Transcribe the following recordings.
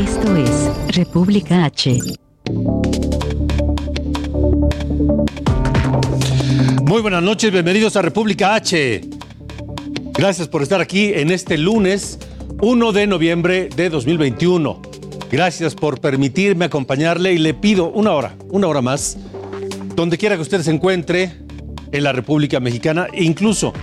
Esto es República H. Muy buenas noches, bienvenidos a República H. Gracias por estar aquí en este lunes 1 de noviembre de 2021. Gracias por permitirme acompañarle y le pido una hora, una hora más, donde quiera que usted se encuentre en la República Mexicana incluso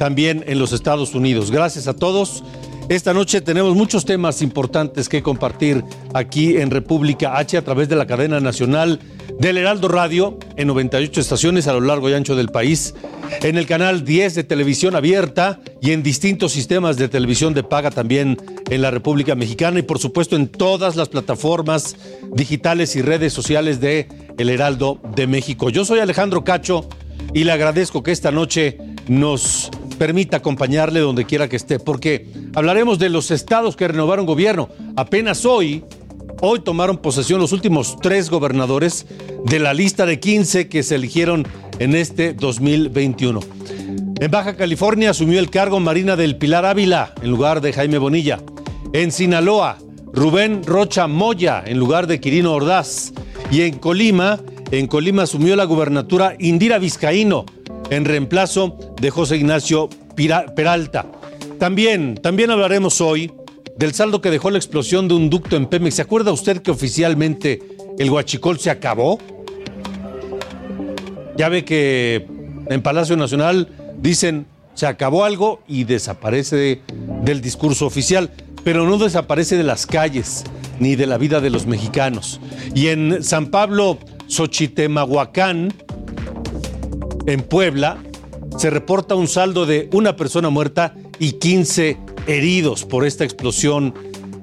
también en los Estados Unidos. Gracias a todos. Esta noche tenemos muchos temas importantes que compartir aquí en República H a través de la cadena nacional del Heraldo Radio en 98 estaciones a lo largo y ancho del país, en el canal 10 de televisión abierta y en distintos sistemas de televisión de paga también en la República Mexicana y por supuesto en todas las plataformas digitales y redes sociales de El Heraldo de México. Yo soy Alejandro Cacho y le agradezco que esta noche nos permita acompañarle donde quiera que esté, porque hablaremos de los estados que renovaron gobierno. Apenas hoy, hoy tomaron posesión los últimos tres gobernadores de la lista de 15 que se eligieron en este 2021. En Baja California asumió el cargo Marina del Pilar Ávila en lugar de Jaime Bonilla. En Sinaloa, Rubén Rocha Moya en lugar de Quirino Ordaz. Y en Colima, en Colima asumió la gubernatura Indira Vizcaíno en reemplazo de José Ignacio Peralta. También, también hablaremos hoy del saldo que dejó la explosión de un ducto en Pemex. ¿Se acuerda usted que oficialmente el huachicol se acabó? Ya ve que en Palacio Nacional dicen se acabó algo y desaparece del discurso oficial, pero no desaparece de las calles ni de la vida de los mexicanos. Y en San Pablo, Xochitemahuacán, en Puebla, se reporta un saldo de una persona muerta y 15 heridos por esta explosión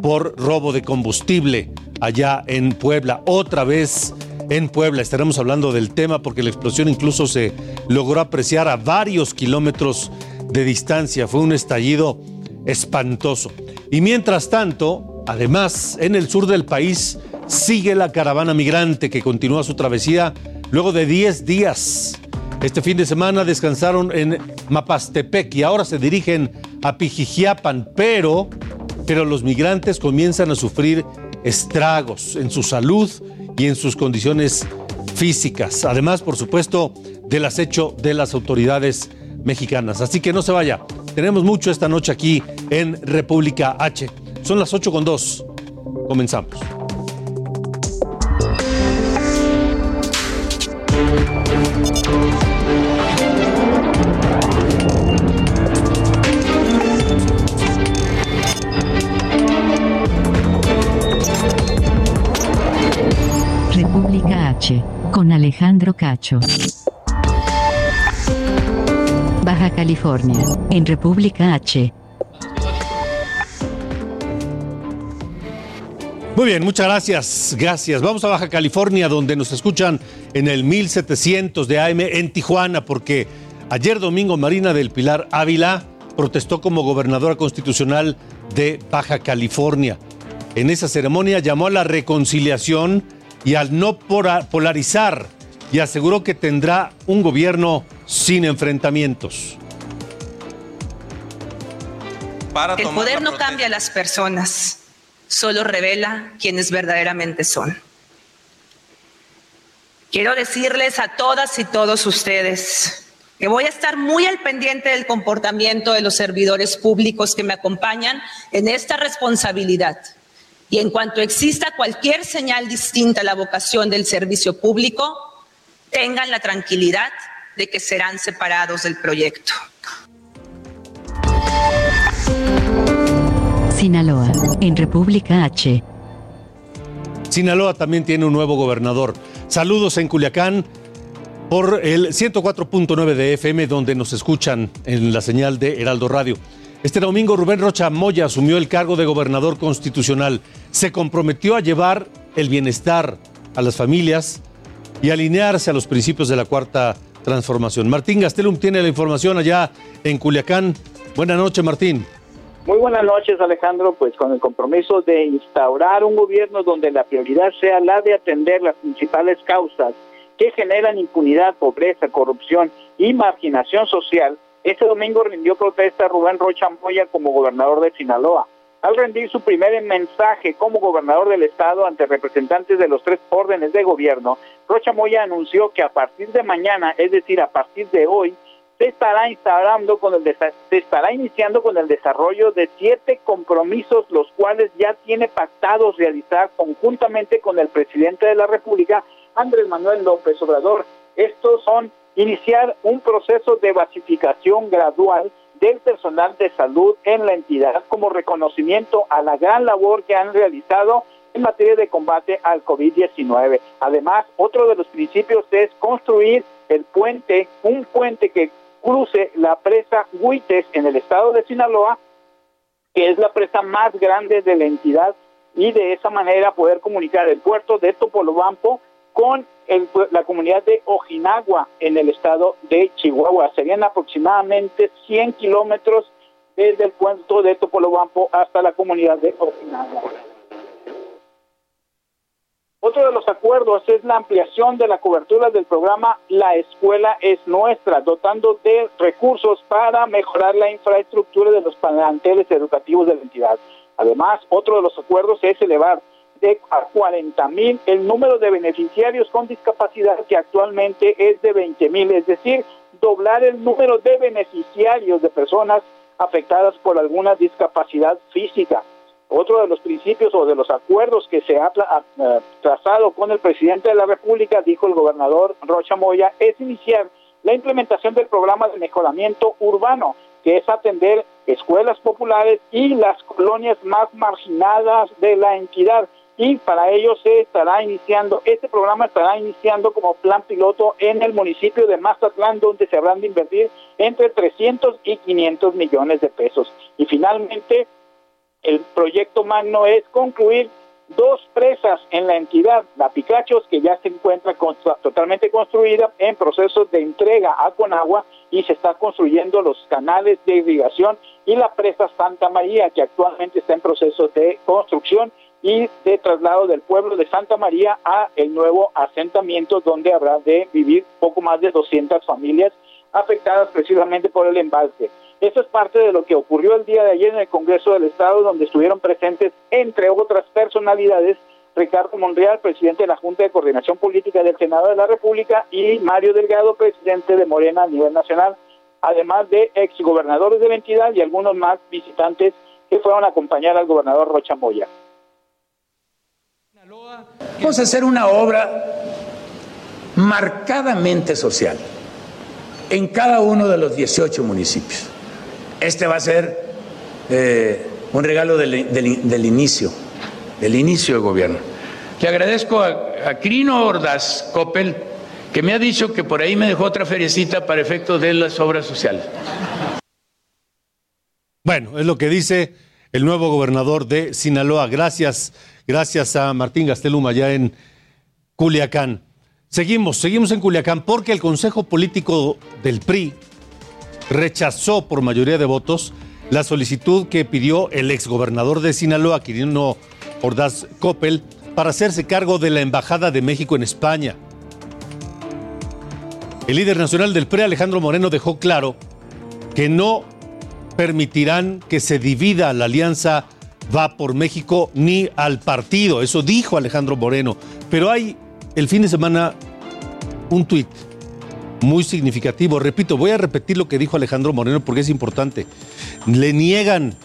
por robo de combustible allá en Puebla. Otra vez en Puebla estaremos hablando del tema porque la explosión incluso se logró apreciar a varios kilómetros de distancia. Fue un estallido espantoso. Y mientras tanto, además, en el sur del país sigue la caravana migrante que continúa su travesía luego de 10 días este fin de semana descansaron en Mapastepec y ahora se dirigen a Pijijiapan, pero, pero los migrantes comienzan a sufrir estragos en su salud y en sus condiciones físicas. Además, por supuesto, del acecho de las autoridades mexicanas. Así que no se vaya. Tenemos mucho esta noche aquí en República H. Son las 8 con 2. Comenzamos. Alejandro Cacho. Baja California, en República H. Muy bien, muchas gracias, gracias. Vamos a Baja California, donde nos escuchan en el 1700 de AM en Tijuana, porque ayer domingo Marina del Pilar Ávila protestó como gobernadora constitucional de Baja California. En esa ceremonia llamó a la reconciliación y al no polarizar y aseguró que tendrá un gobierno sin enfrentamientos. El poder no cambia a las personas solo revela quienes verdaderamente son. Quiero decirles a todas y todos ustedes que voy a estar muy al pendiente del comportamiento de los servidores públicos que me acompañan en esta responsabilidad. Y en cuanto exista cualquier señal distinta a la vocación del servicio público, tengan la tranquilidad de que serán separados del proyecto. Sinaloa, en República H. Sinaloa también tiene un nuevo gobernador. Saludos en Culiacán. por el 104.9 de FM, donde nos escuchan en la señal de Heraldo Radio. Este domingo Rubén Rocha Moya asumió el cargo de gobernador constitucional. Se comprometió a llevar el bienestar a las familias y alinearse a los principios de la cuarta transformación. Martín Gastelum tiene la información allá en Culiacán. Buenas noches, Martín. Muy buenas noches, Alejandro. Pues con el compromiso de instaurar un gobierno donde la prioridad sea la de atender las principales causas que generan impunidad, pobreza, corrupción y marginación social, este domingo rindió protesta Rubén Rocha Moya como gobernador de Sinaloa. Al rendir su primer mensaje como gobernador del estado ante representantes de los tres órdenes de gobierno, Rocha Moya anunció que a partir de mañana, es decir, a partir de hoy, se estará instalando con el se estará iniciando con el desarrollo de siete compromisos, los cuales ya tiene pactados realizar conjuntamente con el presidente de la República Andrés Manuel López Obrador. Estos son iniciar un proceso de basificación gradual del personal de salud en la entidad como reconocimiento a la gran labor que han realizado en materia de combate al COVID-19. Además, otro de los principios es construir el puente, un puente que cruce la presa Huites en el estado de Sinaloa, que es la presa más grande de la entidad, y de esa manera poder comunicar el puerto de Topolobampo con la comunidad de Ojinagua en el estado de Chihuahua. Serían aproximadamente 100 kilómetros desde el puerto de Topolobampo hasta la comunidad de Ojinagua. Otro de los acuerdos es la ampliación de la cobertura del programa La Escuela es Nuestra, dotando de recursos para mejorar la infraestructura de los planteles educativos de la entidad. Además, otro de los acuerdos es elevar de a 40 mil el número de beneficiarios con discapacidad que actualmente es de 20 mil, es decir, doblar el número de beneficiarios de personas afectadas por alguna discapacidad física. Otro de los principios o de los acuerdos que se ha eh, trazado con el presidente de la República, dijo el gobernador Rocha Moya, es iniciar la implementación del programa de mejoramiento urbano, que es atender escuelas populares y las colonias más marginadas de la entidad y para ello se estará iniciando, este programa estará iniciando como plan piloto en el municipio de Mazatlán, donde se habrán de invertir entre 300 y 500 millones de pesos. Y finalmente, el proyecto magno es concluir dos presas en la entidad, la Picachos, que ya se encuentra totalmente construida en procesos de entrega a Conagua y se está construyendo los canales de irrigación y la presa Santa María, que actualmente está en proceso de construcción y de traslado del pueblo de Santa María a el nuevo asentamiento donde habrá de vivir poco más de 200 familias afectadas precisamente por el embalse. Eso es parte de lo que ocurrió el día de ayer en el Congreso del Estado, donde estuvieron presentes, entre otras personalidades, Ricardo Monreal, presidente de la Junta de Coordinación Política del Senado de la República, y Mario Delgado, presidente de Morena a nivel nacional, además de exgobernadores de la entidad y algunos más visitantes que fueron a acompañar al gobernador Rocha Moya. Vamos a hacer una obra marcadamente social en cada uno de los 18 municipios. Este va a ser eh, un regalo del, inicio, del inicio del gobierno. Le agradezco a, Crino Ordaz Coppel, que me ha dicho que por ahí me dejó otra feriecita para efectos de las obras sociales. Bueno, es lo que dice el nuevo gobernador de Sinaloa. Gracias gracias a Martín Gastelum allá en Culiacán. Seguimos, seguimos en Culiacán porque el Consejo Político del PRI rechazó por mayoría de votos la solicitud que pidió el exgobernador de Sinaloa, Quirino Ordaz Coppel, para hacerse cargo de la Embajada de México en España. El líder nacional del PRI, Alejandro Moreno, dejó claro que no permitirán que se divida la alianza va por México ni al partido. Eso dijo Alejandro Moreno. Pero hay el fin de semana un tuit muy significativo. Repito, voy a repetir lo que dijo Alejandro Moreno porque es importante. Le niegan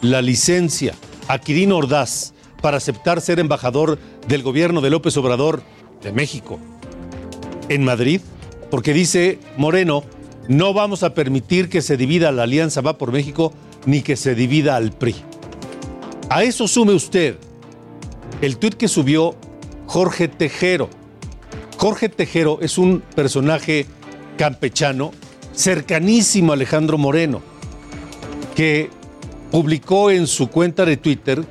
la licencia a Quirino Ordaz para aceptar ser embajador del gobierno de López Obrador de México en Madrid, porque dice Moreno, no vamos a permitir que se divida la alianza Va por México ni que se divida al PRI. A eso sume usted el tuit que subió Jorge Tejero, Jorge Tejero es un personaje campechano cercanísimo a Alejandro Moreno, que publicó en su cuenta de Twitter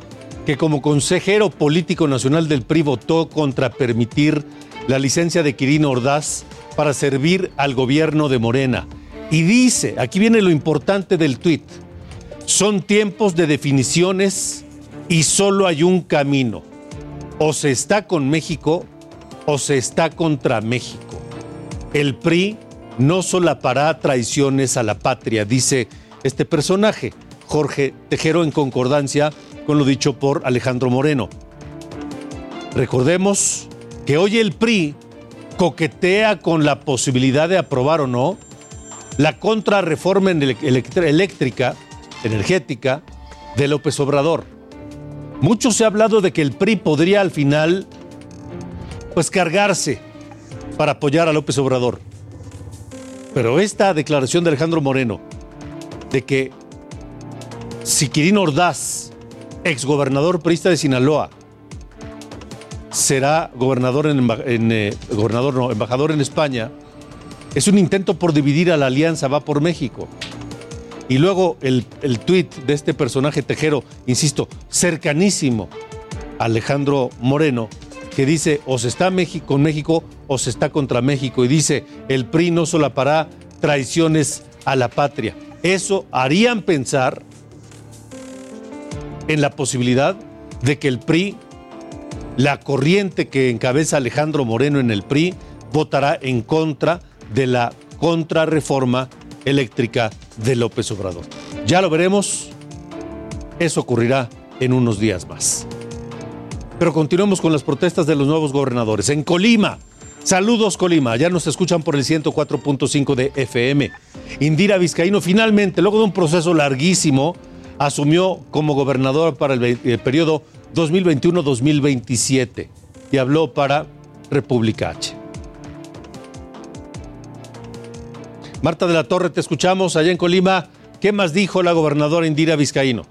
que como consejero político nacional del PRI votó contra permitir la licencia de Quirino Ordaz para servir al gobierno de Morena. Y dice, aquí viene lo importante del tuit, son tiempos de definiciones y solo hay un camino. O se está con México o se está contra México. El PRI no solapará traiciones a la patria, dice este personaje, Jorge Tejero, en concordancia con lo dicho por Alejandro Moreno. Recordemos que hoy el PRI coquetea con la posibilidad de aprobar o no la contrarreforma eléctrica, energética de López Obrador. Mucho se ha hablado de que el PRI podría al final pues cargarse para apoyar a López Obrador. Pero esta declaración de Alejandro Moreno de que si Quirino Ordaz, exgobernador priista de Sinaloa, será gobernador en, eh, gobernador no, embajador en España, es un intento por dividir a la alianza Va por México. Y luego el, el tuit de este personaje tejero, insisto, cercanísimo a Alejandro Moreno, que dice o se está con México o se está contra México. Y dice, el PRI no solapará traiciones a la patria. Eso harían pensar en la posibilidad de que el PRI la corriente que encabeza Alejandro Moreno en el PRI votará en contra de la contrarreforma eléctrica de López Obrador. Ya lo veremos, eso ocurrirá en unos días más. Pero continuemos con las protestas de los nuevos gobernadores. En Colima, saludos Colima, ya nos escuchan por el 104.5 de FM. Indira Vizcaíno finalmente, luego de un proceso larguísimo, asumió como gobernador para el, el periodo 2021-2027 y habló para República H. Marta de la Torre, te escuchamos allá en Colima. ¿Qué más dijo la gobernadora Indira Vizcaíno?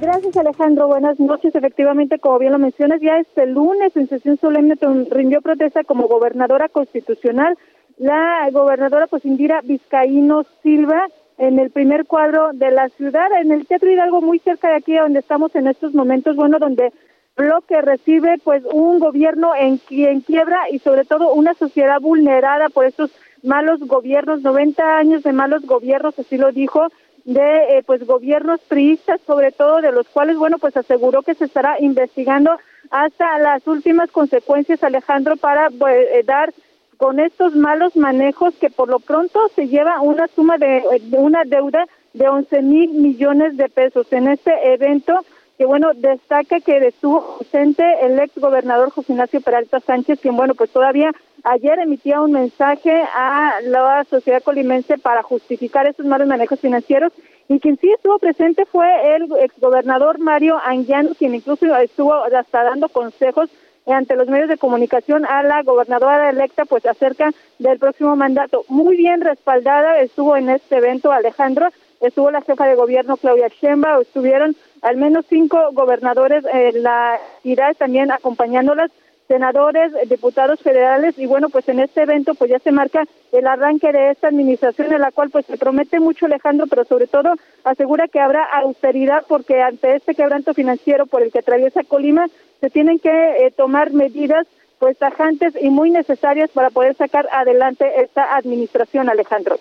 Gracias Alejandro, buenas noches. Efectivamente, como bien lo mencionas, ya este lunes en sesión solemne rindió protesta como gobernadora constitucional la gobernadora pues Indira Vizcaíno Silva en el primer cuadro de la ciudad, en el Teatro Hidalgo, muy cerca de aquí donde estamos en estos momentos, bueno, donde bloque recibe pues un gobierno en, en quiebra y sobre todo una sociedad vulnerada por estos malos gobiernos, 90 años de malos gobiernos, así lo dijo, de eh, pues gobiernos priistas, sobre todo de los cuales, bueno, pues aseguró que se estará investigando hasta las últimas consecuencias, Alejandro, para pues, eh, dar con estos malos manejos que por lo pronto se lleva una suma de, una deuda de 11 mil millones de pesos. En este evento, que bueno, destaca que estuvo presente el ex gobernador José Ignacio Peralta Sánchez, quien bueno, pues todavía ayer emitía un mensaje a la sociedad colimense para justificar estos malos manejos financieros. Y quien sí estuvo presente fue el exgobernador Mario Anguiano, quien incluso estuvo hasta dando consejos ante los medios de comunicación a la gobernadora electa pues acerca del próximo mandato. Muy bien respaldada estuvo en este evento Alejandro, estuvo la jefa de gobierno Claudia Sheinbaum, estuvieron al menos cinco gobernadores en la ciudad también acompañándolas senadores, diputados federales y bueno, pues en este evento pues ya se marca el arranque de esta administración en la cual pues se promete mucho Alejandro, pero sobre todo asegura que habrá austeridad porque ante este quebranto financiero por el que atraviesa Colima se tienen que eh, tomar medidas pues tajantes y muy necesarias para poder sacar adelante esta administración, Alejandro.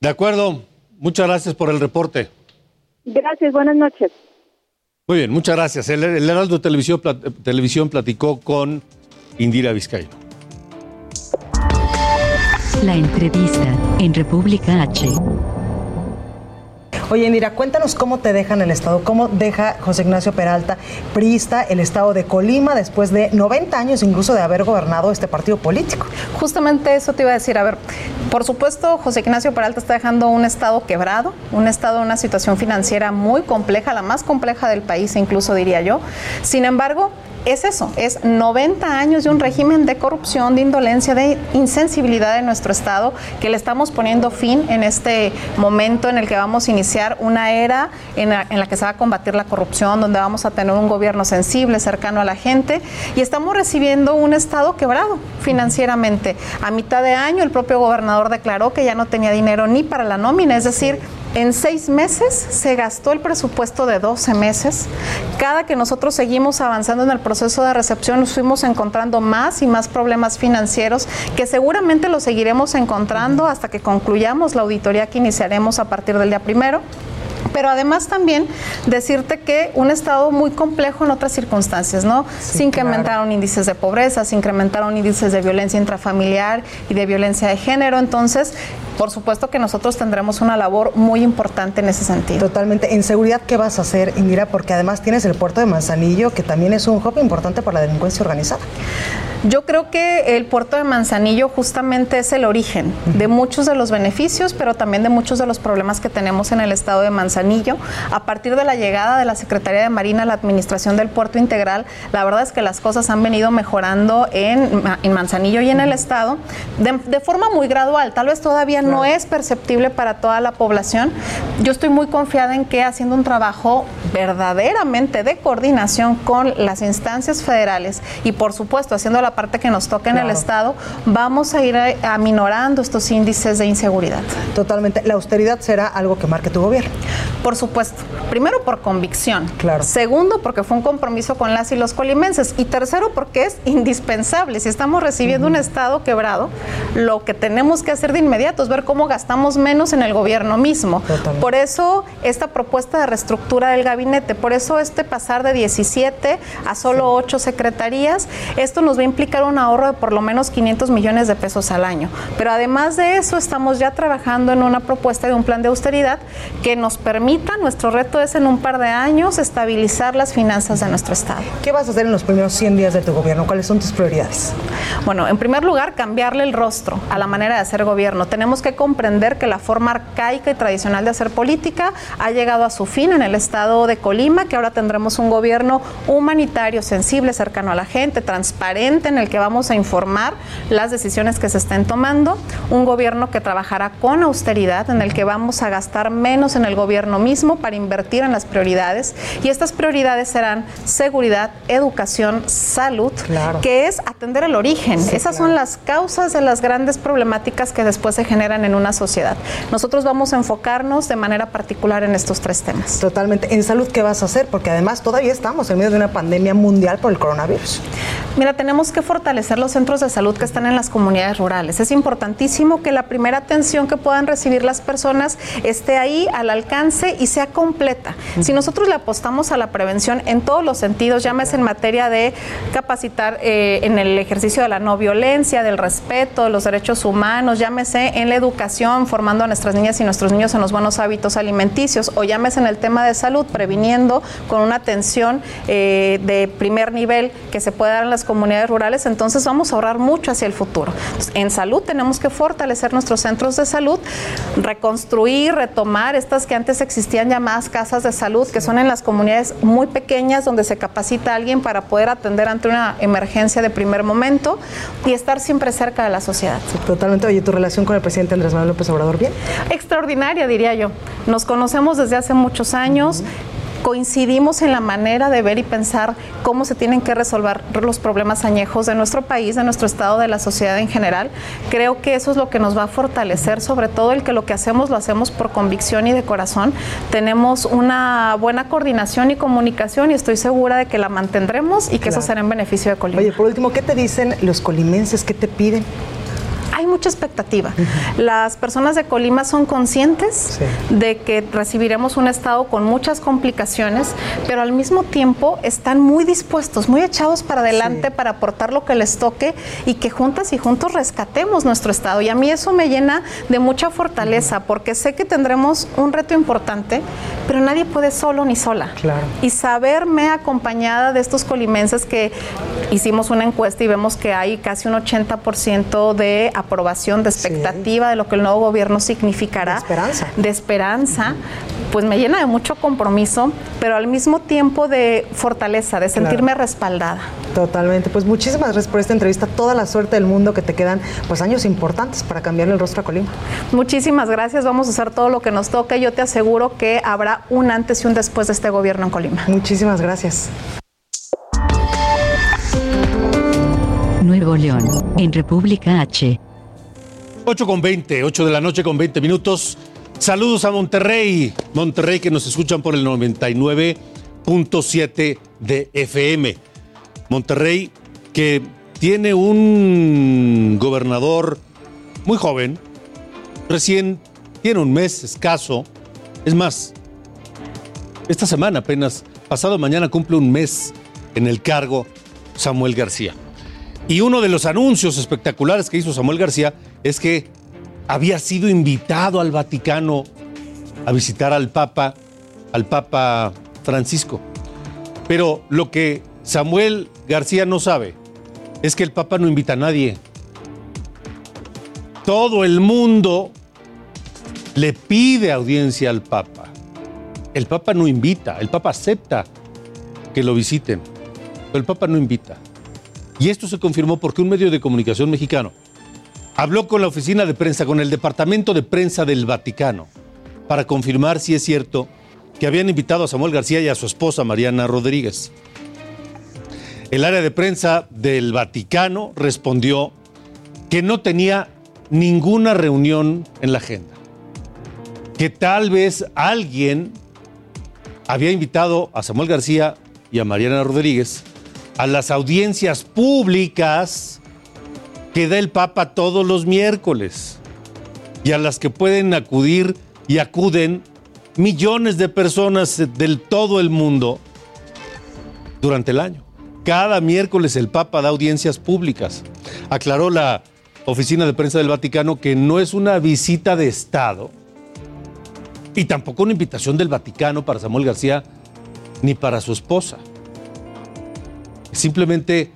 De acuerdo, muchas gracias por el reporte. Gracias, buenas noches. Muy bien, muchas gracias. El, Heraldo Televisión, Televisión platicó con Indira Vizcaíno. La entrevista en República H. Oye, Indira, cuéntanos cómo te dejan el Estado, cómo deja José Ignacio Peralta, priista, el Estado de Colima después de 90 años incluso de haber gobernado este partido político. Justamente eso te iba a decir. A ver, por supuesto, José Ignacio Peralta está dejando un Estado quebrado, un Estado una situación financiera muy compleja, la más compleja del país, incluso diría yo. Sin embargo, es eso, es 90 años de un régimen de corrupción, de indolencia, de insensibilidad en nuestro Estado, que le estamos poniendo fin en este momento en el que vamos a iniciar una era en la, en la que se va a combatir la corrupción, donde vamos a tener un gobierno sensible, cercano a la gente, y estamos recibiendo un Estado quebrado financieramente. A mitad de año el propio gobernador declaró que ya no tenía dinero ni para la nómina, es decir, en seis meses se gastó el presupuesto de 12 meses. Cada que nosotros seguimos avanzando en el proceso de recepción, nos fuimos encontrando más y más problemas financieros que seguramente los seguiremos encontrando hasta que concluyamos la auditoría que iniciaremos a partir del día primero. Pero además también decirte que un estado muy complejo en otras circunstancias, ¿no? se incrementaron índices de pobreza, se incrementaron índices de violencia intrafamiliar y de violencia de género. Entonces, por supuesto que nosotros tendremos una labor muy importante en ese sentido. Totalmente. En seguridad, ¿qué vas a hacer, Indira? Porque además tienes el puerto de Manzanillo, que también es un hub importante para la delincuencia organizada. Yo creo que el puerto de Manzanillo justamente es el origen de muchos de los beneficios, pero también de muchos de los problemas que tenemos en el estado de Manzanillo. A partir de la llegada de la Secretaría de Marina a la administración del puerto integral, la verdad es que las cosas han venido mejorando en, en Manzanillo y en el estado de, de, forma muy gradual. Tal vez todavía claro. no es perceptible para toda la población. Yo estoy muy confiada en que haciendo un trabajo verdaderamente de coordinación con las instancias federales y por supuesto haciendo la parte que nos toca en claro. el Estado, vamos a ir aminorando estos índices de inseguridad. Totalmente. ¿La austeridad será algo que marque tu gobierno? Por supuesto. Primero, por convicción. Claro. Segundo, porque fue un compromiso con las y los colimenses. Y tercero, porque es indispensable. Si estamos recibiendo uh -huh. un Estado quebrado, lo que tenemos que hacer de inmediato es ver cómo gastamos menos en el gobierno mismo. Totalmente. Por eso, esta propuesta de reestructura del gabinete, por eso este pasar de 17 a solo 8 secretarías, esto nos va a implicar un ahorro de por lo menos 500 millones de pesos al año. Pero además de eso, estamos ya trabajando en una propuesta de un plan de austeridad que nos permita, nuestro reto es en un par de años, estabilizar las finanzas de nuestro Estado. ¿Qué vas a hacer en los primeros 100 días de tu gobierno? ¿Cuáles son tus prioridades? Bueno, en primer lugar, cambiarle el rostro a la manera de hacer gobierno. Tenemos que comprender que la forma arcaica y tradicional de hacer política ha llegado a su fin en el Estado de Colima, que ahora tendremos un gobierno humanitario, sensible, cercano a la gente, transparente, en el que vamos a informar las decisiones que se estén tomando, un gobierno que trabajará con austeridad, en el que vamos a gastar menos en el gobierno mismo para invertir en las prioridades y estas prioridades serán seguridad, educación, salud, claro. que es atender el origen. Sí, Esas claro. son las causas de las grandes problemáticas que después se generan en una sociedad. Nosotros vamos a enfocarnos de manera particular en estos tres temas. Totalmente. En salud, ¿qué vas a hacer? Porque además todavía estamos en medio de una pandemia mundial por el coronavirus. Mira, tenemos que fortalecer los centros de salud que están en las comunidades rurales. Es importantísimo que la primera atención que puedan recibir las personas esté ahí al alcance y sea completa. Uh -huh. Si nosotros le apostamos a la prevención en todos los sentidos, llámese en materia de capacitar eh, en el ejercicio de la no violencia, del respeto, de los derechos humanos, llámese en la educación, formando a nuestras niñas y nuestros niños en los buenos hábitos alimenticios, o llámese en el tema de salud, previniendo con una atención eh, de primer nivel que se pueda dar en las comunidades rurales, entonces vamos a ahorrar mucho hacia el futuro. Entonces, en salud tenemos que fortalecer nuestros centros de salud, reconstruir, retomar estas que antes existían llamadas casas de salud, que son en las comunidades muy pequeñas donde se capacita a alguien para poder atender ante una emergencia de primer momento y estar siempre cerca de la sociedad. Sí, totalmente. Oye, ¿tu relación con el presidente Andrés Manuel López Obrador bien? Extraordinaria, diría yo. Nos conocemos desde hace muchos años. Uh -huh coincidimos en la manera de ver y pensar cómo se tienen que resolver los problemas añejos de nuestro país, de nuestro estado, de la sociedad en general. Creo que eso es lo que nos va a fortalecer, sobre todo el que lo que hacemos lo hacemos por convicción y de corazón. Tenemos una buena coordinación y comunicación y estoy segura de que la mantendremos y que claro. eso será en beneficio de Colima. Oye, por último, ¿qué te dicen los colimenses? ¿Qué te piden? Hay mucha expectativa. Las personas de Colima son conscientes sí. de que recibiremos un estado con muchas complicaciones, pero al mismo tiempo están muy dispuestos, muy echados para adelante sí. para aportar lo que les toque y que juntas y juntos rescatemos nuestro estado. Y a mí eso me llena de mucha fortaleza, porque sé que tendremos un reto importante, pero nadie puede solo ni sola. Claro. Y saberme acompañada de estos colimenses que hicimos una encuesta y vemos que hay casi un 80% de aprobación, de expectativa de lo que el nuevo gobierno significará. De esperanza. De esperanza, pues me llena de mucho compromiso, pero al mismo tiempo de fortaleza, de sentirme Claro. respaldada. Totalmente. Pues muchísimas gracias por esta entrevista. Toda la suerte del mundo que te quedan, pues años importantes para cambiar el rostro a Colima. Muchísimas gracias, vamos a hacer todo lo que nos toque. Yo te aseguro que habrá un antes y un después de este gobierno en Colima. Muchísimas gracias. Nuevo León, en República H. 8 con 20, 8 de la noche con 20 minutos. Saludos a Monterrey. Monterrey que nos escuchan por el 99.7 de FM. Monterrey que tiene un gobernador muy joven, recién tiene un mes escaso. Es más, esta semana apenas, pasado mañana cumple un mes en el cargo Samuel García. Y uno de los anuncios espectaculares que hizo Samuel García es que había sido invitado al Vaticano a visitar al Papa, al Papa Francisco. Pero lo que Samuel García no sabe es que el Papa no invita a nadie. Todo el mundo le pide audiencia al Papa. El Papa no invita, el Papa acepta que lo visiten, pero el Papa no invita. Y esto se confirmó porque un medio de comunicación mexicano habló con la oficina de prensa, con el departamento de prensa del Vaticano, para confirmar si es cierto que habían invitado a Samuel García y a su esposa Mariana Rodríguez. El área de prensa del Vaticano respondió que no tenía ninguna reunión en la agenda, que tal vez alguien había invitado a Samuel García y a Mariana Rodríguez a las audiencias públicas que da el Papa todos los miércoles y a las que pueden acudir y acuden millones de personas del todo el mundo durante el año. Cada miércoles el Papa da audiencias públicas. Aclaró la oficina de prensa del Vaticano que no es una visita de Estado y tampoco una invitación del Vaticano para Samuel García ni para su esposa. Simplemente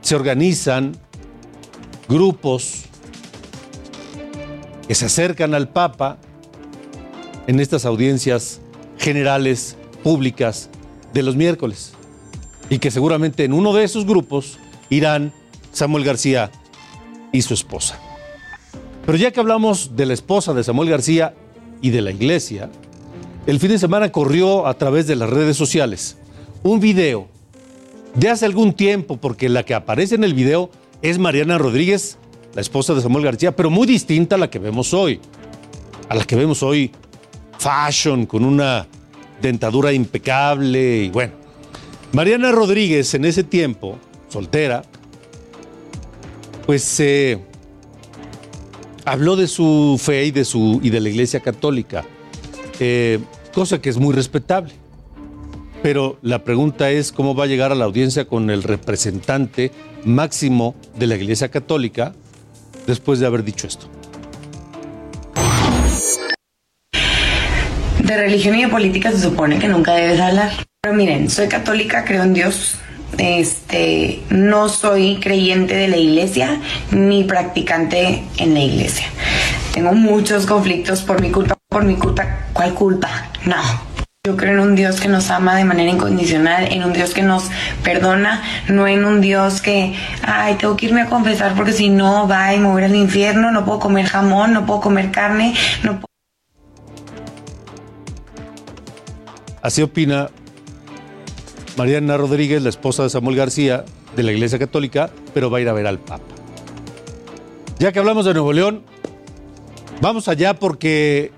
se organizan grupos que se acercan al Papa en estas audiencias generales públicas de los miércoles. Y que seguramente en uno de esos grupos irán Samuel García y su esposa. Pero ya que hablamos de la esposa de Samuel García y de la iglesia, el fin de semana corrió a través de las redes sociales un video de hace algún tiempo, porque la que aparece en el video es Mariana Rodríguez, la esposa de Samuel García, pero muy distinta a la que vemos hoy. A la que vemos hoy fashion, con una dentadura impecable y bueno. Mariana Rodríguez en ese tiempo, soltera, pues eh, habló de su fe y de, su, y de la Iglesia Católica, eh, cosa que es muy respetable. Pero la pregunta es cómo va a llegar a la audiencia con el representante máximo de la Iglesia Católica después de haber dicho esto. De religión y de política se supone que nunca debes hablar. Pero miren, soy católica, creo en Dios. Este, no soy creyente de la iglesia ni practicante en la iglesia. Tengo muchos conflictos por mi culpa, por mi culpa. ¿Cuál culpa? No. Yo creo en un Dios que nos ama de manera incondicional, en un Dios que nos perdona, no en un Dios que, ay, tengo que irme a confesar porque si no, va y me voy al infierno, no puedo comer jamón, no puedo comer carne, no puedo Así opina Mariana Rodríguez, la esposa de Samuel García, de la Iglesia Católica, pero va a ir a ver al Papa. Ya que hablamos de Nuevo León, vamos allá porque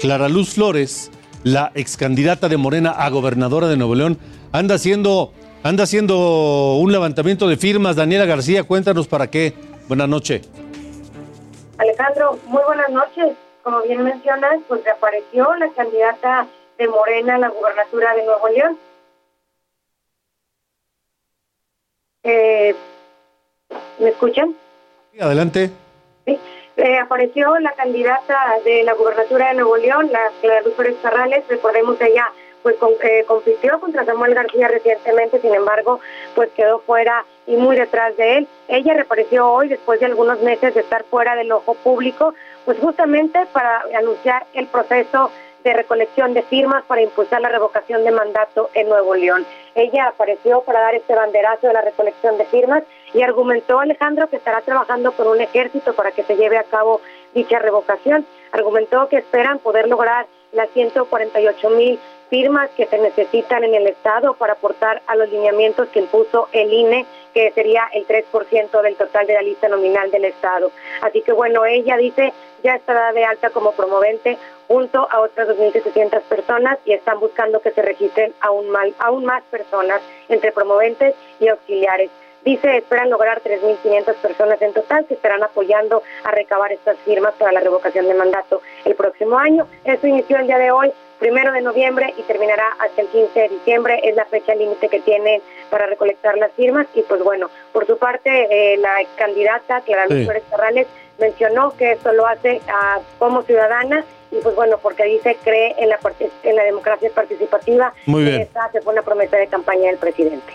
Clara Luz Flores, la ex candidata de Morena a gobernadora de Nuevo León, anda haciendo, anda haciendo un levantamiento de firmas. Daniela García, cuéntanos para qué. Buenas noches. Alejandro, muy buenas noches. Como bien mencionas, pues reapareció la candidata de Morena a la gubernatura de Nuevo León. Eh, ¿Me escuchan? Adelante. Sí. Eh, apareció la candidata de la gubernatura de Nuevo León, la Clara Luz Carrales. Recordemos que ella pues eh, compitió contra Samuel García recientemente, sin embargo, pues quedó fuera y muy detrás de él. Ella reapareció hoy después de algunos meses de estar fuera del ojo público, pues justamente para anunciar el proceso de recolección de firmas para impulsar la revocación de mandato en Nuevo León. Ella apareció para dar este banderazo de la recolección de firmas y argumentó Alejandro que estará trabajando con un ejército para que se lleve a cabo dicha revocación. Argumentó que esperan poder lograr las 148 mil firmas que se necesitan en el Estado para aportar a los lineamientos que impuso el INE, que sería el 3% del total de la lista nominal del Estado. Así que bueno, ella dice ya estará de alta como promovente junto a otras 2.700 personas y están buscando que se registren aún, mal, aún más personas entre promoventes y auxiliares. Dice, esperan lograr 3.500 personas en total que estarán apoyando a recabar estas firmas para la revocación de mandato el próximo año. Eso inició el día de hoy, primero de noviembre, y terminará hasta el 15 de diciembre. Es la fecha límite que tienen para recolectar las firmas. Y pues bueno, por su parte, eh, la candidata Clara Luz Pérez mencionó que esto lo hace ah, como ciudadana y pues bueno, porque dice cree en la, en la democracia participativa. Muy bien. Esta se fue una promesa de campaña del presidente.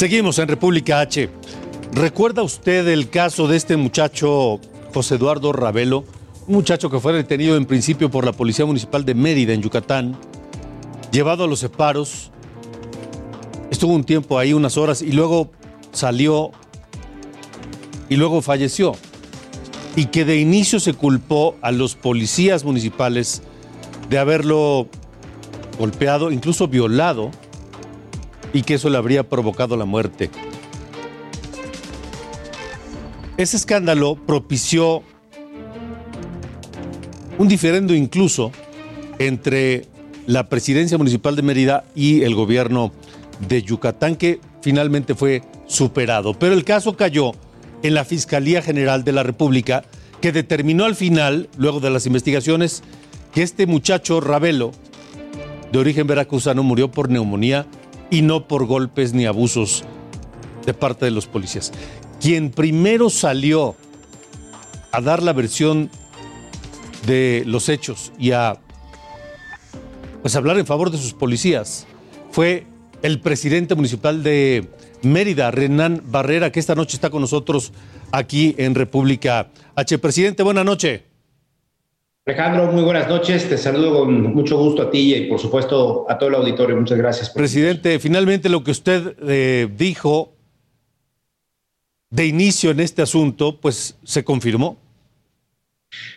Seguimos en República H. ¿Recuerda usted el caso de este muchacho José Eduardo Ravelo? Un muchacho que fue detenido en principio por la Policía Municipal de Mérida, en Yucatán, llevado a los separos, estuvo un tiempo ahí, unas horas, y luego salió y luego falleció. Y que de inicio se culpó a los policías municipales de haberlo golpeado, incluso violado, y que eso le habría provocado la muerte. Ese escándalo propició un diferendo incluso entre la presidencia municipal de Mérida y el gobierno de Yucatán, que finalmente fue superado. Pero el caso cayó en la Fiscalía General de la República, que determinó al final, luego de las investigaciones, que este muchacho Ravelo, de origen veracruzano, murió por neumonía y no por golpes ni abusos de parte de los policías. Quien primero salió a dar la versión de los hechos y a pues hablar en favor de sus policías fue el presidente municipal de Mérida, Renan Barrera, que esta noche está con nosotros aquí en República H. Presidente, buena noche. Alejandro, muy buenas noches. Te saludo con mucho gusto a ti y por supuesto a todo el auditorio. Muchas gracias. Presidente, finalmente lo que usted eh, dijo de inicio en este asunto, pues se confirmó.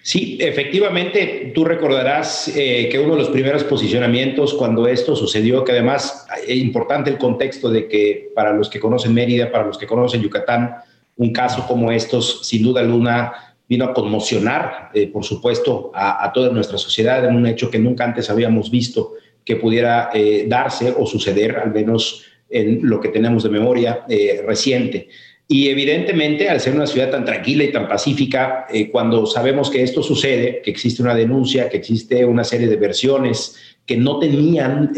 Sí, efectivamente, tú recordarás eh, que uno de los primeros posicionamientos cuando esto sucedió, que además es importante el contexto de que para los que conocen Mérida, para los que conocen Yucatán, un caso como estos, sin duda alguna, vino a conmocionar, eh, por supuesto, a, toda nuestra sociedad en un hecho que nunca antes habíamos visto que pudiera eh, darse o suceder, al menos en lo que tenemos de memoria eh, reciente. Y evidentemente, al ser una ciudad tan tranquila y tan pacífica, cuando sabemos que esto sucede, que existe una denuncia, que existe una serie de versiones que no tenían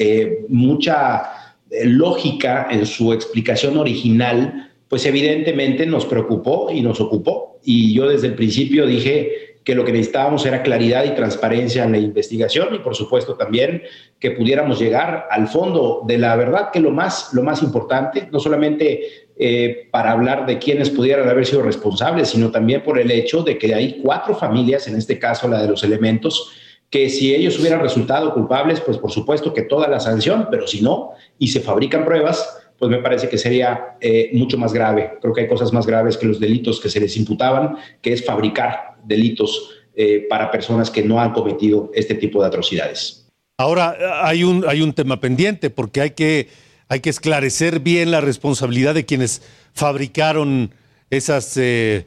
mucha lógica en su explicación original, pues evidentemente nos preocupó y nos ocupó. Y yo desde el principio dije que lo que necesitábamos era claridad y transparencia en la investigación y por supuesto también que pudiéramos llegar al fondo de la verdad, que lo más, lo más importante, no solamente eh, para hablar de quienes pudieran haber sido responsables, sino también por el hecho de que hay cuatro familias, en este caso la de los elementos, que si ellos hubieran resultado culpables, pues por supuesto que toda la sanción, pero si no, y se fabrican pruebas, pues me parece que sería eh, mucho más grave. Creo que hay cosas más graves que los delitos que se les imputaban, que es fabricar delitos eh, para personas que no han cometido este tipo de atrocidades. Ahora hay un, hay un tema pendiente porque hay que, hay que esclarecer bien la responsabilidad de quienes fabricaron esas eh,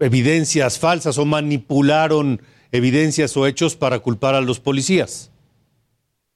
evidencias falsas o manipularon evidencias o hechos para culpar a los policías.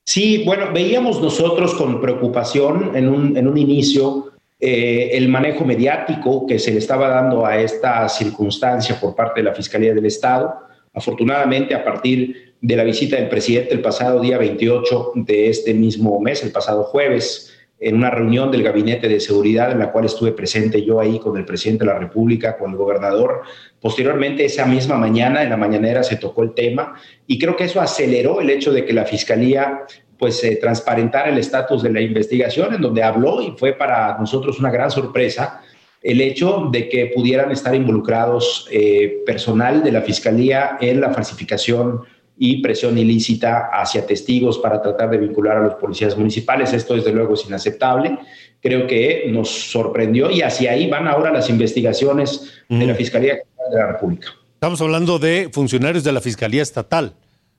Sí, bueno, veíamos nosotros con preocupación en un, en un inicio eh, el manejo mediático que se le estaba dando a esta circunstancia por parte de la Fiscalía del Estado. Afortunadamente, a partir de la visita del presidente el pasado día 28 de este mismo mes, el pasado jueves, en una reunión del Gabinete de Seguridad en la cual estuve presente yo ahí con el presidente de la República, con el gobernador. Posteriormente, esa misma mañana, en la mañanera, se tocó el tema y creo que eso aceleró el hecho de que la Fiscalía pues eh, transparentara el estatus de la investigación, en donde habló y fue para nosotros una gran sorpresa el hecho de que pudieran estar involucrados eh, personal de la Fiscalía en la falsificación y presión ilícita hacia testigos para tratar de vincular a los policías municipales. Esto desde luego es inaceptable. Creo que nos sorprendió y hacia ahí van ahora las investigaciones de la Fiscalía de la República. Estamos hablando de funcionarios de la Fiscalía Estatal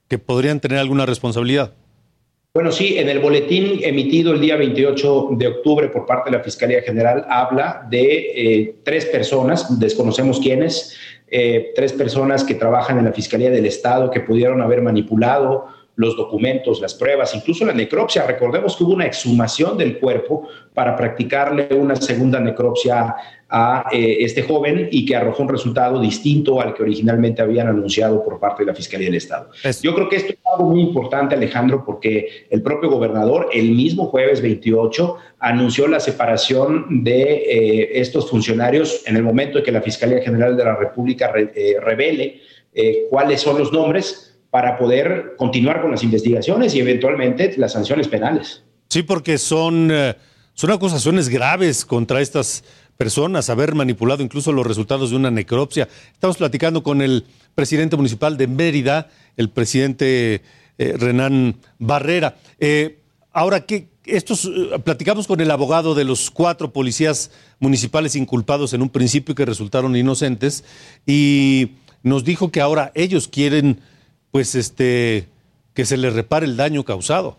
que podrían tener alguna responsabilidad. Bueno, sí, en el boletín emitido el día 28 de octubre por parte de la Fiscalía General habla de eh, tres personas, desconocemos quiénes, eh, tres personas que trabajan en la Fiscalía del Estado que pudieron haber manipulado los documentos, las pruebas, incluso la necropsia. Recordemos que hubo una exhumación del cuerpo para practicarle una segunda necropsia a eh, este joven y que arrojó un resultado distinto al que originalmente habían anunciado por parte de la Fiscalía del Estado. Yo creo que esto es algo muy importante, Alejandro, porque el propio gobernador el mismo jueves 28 anunció la separación de eh, estos funcionarios en el momento en que la Fiscalía General de la República eh, revele cuáles son los nombres para poder continuar con las investigaciones y eventualmente las sanciones penales. Sí, porque son, son acusaciones graves contra estas personas, haber manipulado incluso los resultados de una necropsia. Estamos platicando con el presidente municipal de Mérida, el presidente eh, Renán Barrera. Eh, ahora, ¿qué, estos, platicamos con el abogado de los cuatro policías municipales inculpados en un principio que resultaron inocentes y nos dijo que ahora ellos quieren pues este, que se les repare el daño causado.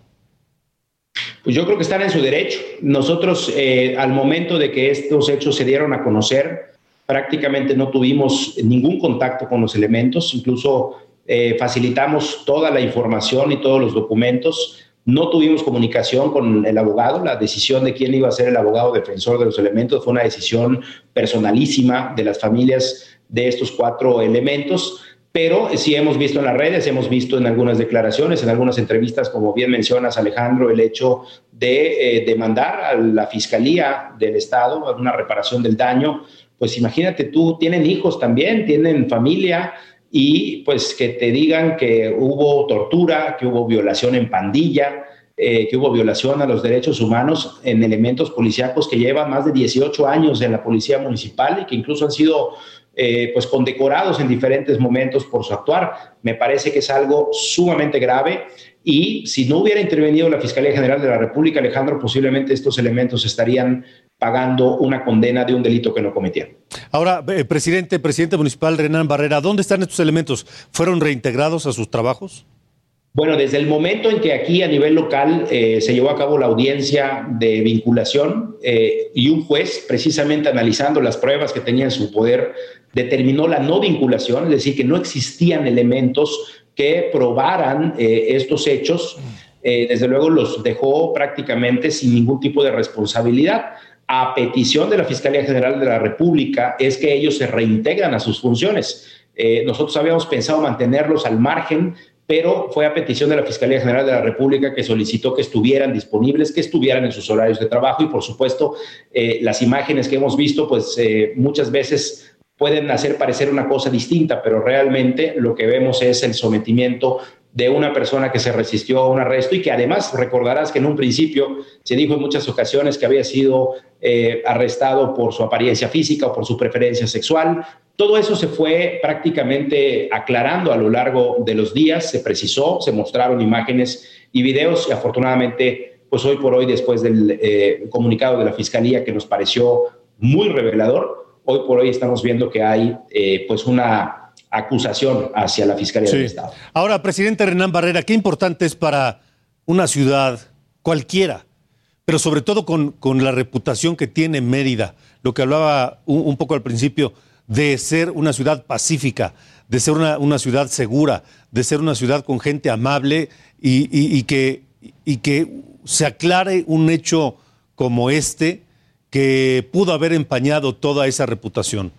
Pues yo creo que están en su derecho. Nosotros, eh, al momento de que estos hechos se dieron a conocer, prácticamente no tuvimos ningún contacto con los elementos, incluso eh, facilitamos toda la información y todos los documentos. No tuvimos comunicación con el abogado. La decisión de quién iba a ser el abogado defensor de los elementos fue una decisión personalísima de las familias de estos cuatro elementos pero sí hemos visto en las redes, hemos visto en algunas declaraciones, en algunas entrevistas, como bien mencionas Alejandro, el hecho de eh, demandar a la Fiscalía del Estado una reparación del daño. Pues imagínate tú, tienen hijos también, tienen familia y pues que te digan que hubo tortura, que hubo violación en pandilla, eh, que hubo violación a los derechos humanos en elementos policíacos que llevan más de 18 años en la policía municipal y que incluso han sido eh, pues condecorados en diferentes momentos por su actuar. Me parece que es algo sumamente grave y si no hubiera intervenido la Fiscalía General de la República, Alejandro, posiblemente estos elementos estarían pagando una condena de un delito que no cometieron. Ahora, eh, presidente, presidente municipal Renan Barrera, ¿dónde están estos elementos? ¿Fueron reintegrados a sus trabajos? Bueno, desde el momento en que aquí a nivel local eh, se llevó a cabo la audiencia de vinculación y un juez precisamente analizando las pruebas que tenía en su poder determinó la no vinculación, es decir, que no existían elementos que probaran eh, estos hechos. Eh, desde luego los dejó prácticamente sin ningún tipo de responsabilidad. A petición de la Fiscalía General de la República es que ellos se reintegran a sus funciones. Eh, nosotros habíamos pensado mantenerlos al margen, pero fue a petición de la Fiscalía General de la República que solicitó que estuvieran disponibles, que estuvieran en sus horarios de trabajo y por supuesto las imágenes que hemos visto, pues muchas veces pueden hacer parecer una cosa distinta, pero realmente lo que vemos es el sometimiento de una persona que se resistió a un arresto y que además recordarás que en un principio se dijo en muchas ocasiones que había sido eh, arrestado por su apariencia física o por su preferencia sexual. Todo eso se fue prácticamente aclarando a lo largo de los días, se precisó, se mostraron imágenes y videos y afortunadamente, pues hoy por hoy, después del eh, comunicado de la Fiscalía que nos pareció muy revelador, hoy por hoy estamos viendo que hay eh, pues una acusación hacia la Fiscalía del Estado. Ahora, presidente Renán Barrera, qué importante es para una ciudad cualquiera, pero sobre todo con, con la reputación que tiene Mérida, lo que hablaba un, poco al principio, de ser una ciudad pacífica, de ser una, una ciudad segura, de ser una ciudad con gente amable y, y, que, y que se aclare un hecho como este que pudo haber empañado toda esa reputación?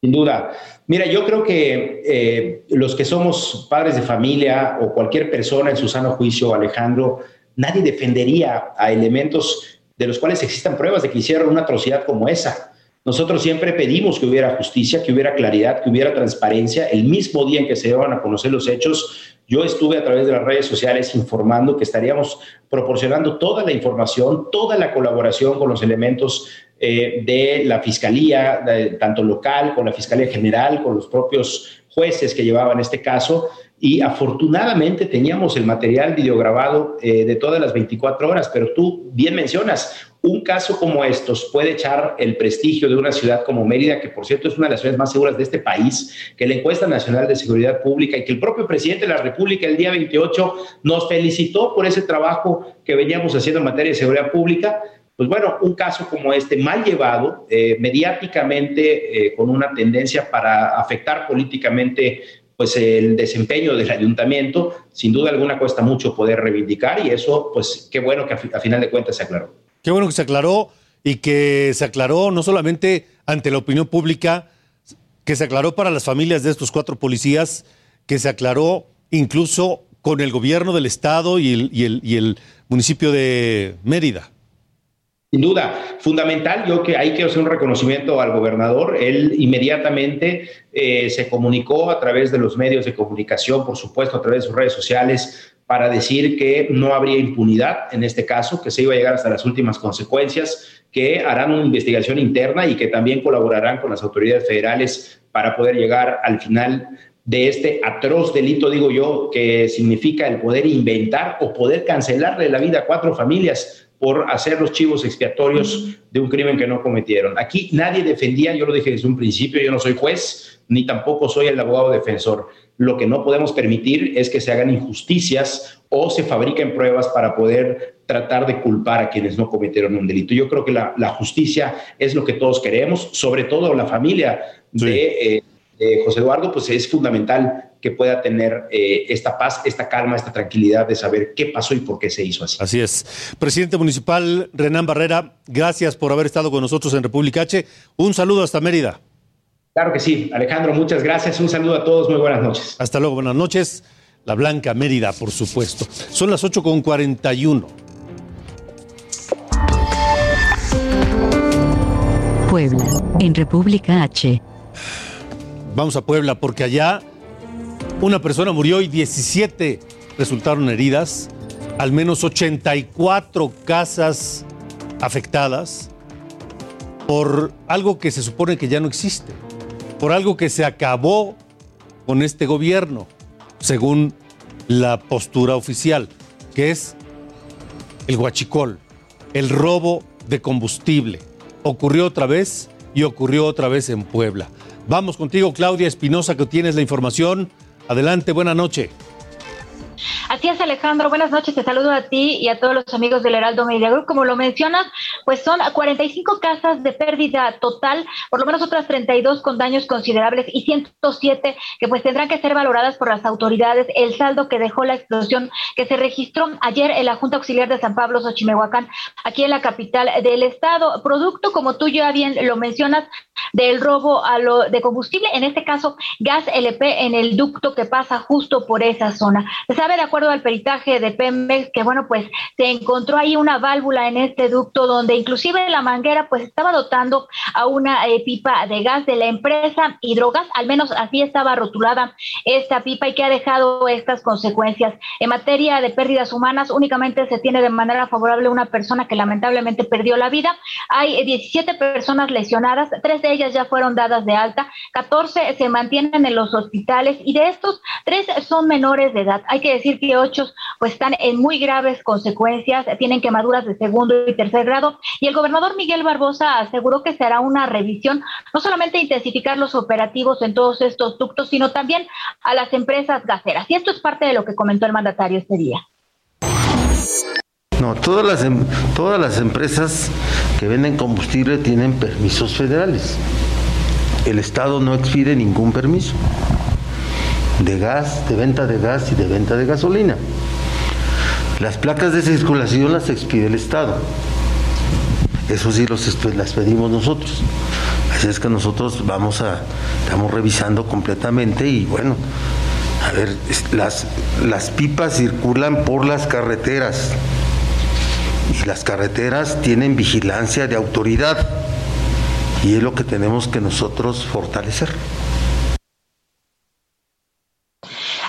Sin duda. Mira, yo creo que eh, los que somos padres de familia o cualquier persona en su sano juicio, Alejandro, nadie defendería a elementos de los cuales existan pruebas de que hicieron una atrocidad como esa. Nosotros siempre pedimos que hubiera justicia, que hubiera claridad, que hubiera transparencia. El mismo día en que se iban a conocer los hechos, yo estuve a través de las redes sociales informando que estaríamos proporcionando toda la información, toda la colaboración con los elementos eh, de la Fiscalía, tanto local, con la Fiscalía General, con los propios jueces que llevaban este caso. Y afortunadamente teníamos el material videograbado eh, de todas las 24 horas, pero tú bien mencionas, un caso como estos puede echar el prestigio de una ciudad como Mérida, que por cierto es una de las ciudades más seguras de este país, que la encuesta nacional de seguridad pública y que el propio presidente de la República el día 28 nos felicitó por ese trabajo que veníamos haciendo en materia de seguridad pública. Pues bueno, un caso como este, mal llevado, eh, mediáticamente, eh, con una tendencia para afectar políticamente pues el desempeño del ayuntamiento, sin duda alguna cuesta mucho poder reivindicar y eso, pues qué bueno que a final de cuentas se aclaró. Qué bueno que se aclaró y que se aclaró no solamente ante la opinión pública, que se aclaró para las familias de estos cuatro policías, que se aclaró incluso con el gobierno del estado y el, municipio de Mérida. Sin duda, fundamental, yo que hay que hacer un reconocimiento al gobernador. Él inmediatamente eh, se comunicó a través de los medios de comunicación, por supuesto, a través de sus redes sociales, para decir que no habría impunidad en este caso, que se iba a llegar hasta las últimas consecuencias, que harán una investigación interna y que también colaborarán con las autoridades federales para poder llegar al final de este atroz delito, digo yo, que significa el poder inventar o poder cancelarle la vida a cuatro familias por hacer los chivos expiatorios de un crimen que no cometieron. Aquí nadie defendía, yo lo dije desde un principio, yo no soy juez, ni tampoco soy el abogado defensor. Lo que no podemos permitir es que se hagan injusticias o se fabriquen pruebas para poder tratar de culpar a quienes no cometieron un delito. Yo creo que la, justicia es lo que todos queremos, sobre todo la familia eh, de, José Eduardo, pues es fundamental que pueda tener eh, esta paz, esta calma, esta tranquilidad de saber qué pasó y por qué se hizo así. Así es. Presidente Municipal Renán Barrera, gracias por haber estado con nosotros en República H. Un saludo hasta Mérida. Claro que sí, Alejandro, muchas gracias. Un saludo a todos, muy buenas noches. Hasta luego, buenas noches. La Blanca Mérida, por supuesto. Son las 8.41. Puebla, en República H. Vamos a Puebla porque allá una persona murió y 17 resultaron heridas, al menos 84 casas afectadas por algo que se supone que ya no existe por algo que se acabó con este gobierno, según la postura oficial, que es el guachicol, el robo de combustible. Ocurrió otra vez y ocurrió otra vez en Puebla. Vamos contigo, Claudia Espinosa, que tienes la información. Adelante, buena noche. Así es, Alejandro. Buenas noches. Te saludo a ti y a todos los amigos del Heraldo Media Group. Como lo mencionas, pues son 45 casas de pérdida total, por lo menos otras 32 con daños considerables y 107 que pues tendrán que ser valoradas por las autoridades. El saldo que dejó la explosión que se registró ayer en la Junta Auxiliar de San Pablo, Xochimehuacán, aquí en la capital del estado. Producto, como tú ya bien lo mencionas, del robo a lo de combustible, en este caso gas LP en el ducto que pasa justo por esa zona. Sabe de acuerdo al peritaje de Pemex que bueno, pues se encontró ahí una válvula en este ducto donde inclusive la manguera pues estaba dotando a una eh, pipa de gas de la empresa Hidrogas, al menos así estaba rotulada esta pipa y que ha dejado estas consecuencias. En materia de pérdidas humanas, únicamente se tiene de manera favorable una persona que lamentablemente perdió la vida. Hay 17 personas lesionadas, tres de ellas ya fueron dadas de alta, 14 se mantienen en los hospitales y de estos, tres son menores de edad. Hay que decir que ocho pues están en muy graves consecuencias, tienen quemaduras de segundo y tercer grado y el gobernador Miguel Barbosa aseguró que se hará una revisión, no solamente intensificar los operativos en todos estos ductos, sino también a las empresas gaseras. Y esto es parte de lo que comentó el mandatario este día. No, todas las, em, todas las empresas que venden combustible tienen permisos federales. El Estado no expide ningún permiso de gas, de venta de gas y de venta de gasolina. Las placas de circulación las expide el Estado. Eso sí los, las pedimos nosotros. Así es que nosotros vamos a, estamos revisando completamente y bueno, a ver, las, las pipas circulan por las carreteras y las carreteras tienen vigilancia de autoridad y es lo que tenemos que nosotros fortalecer.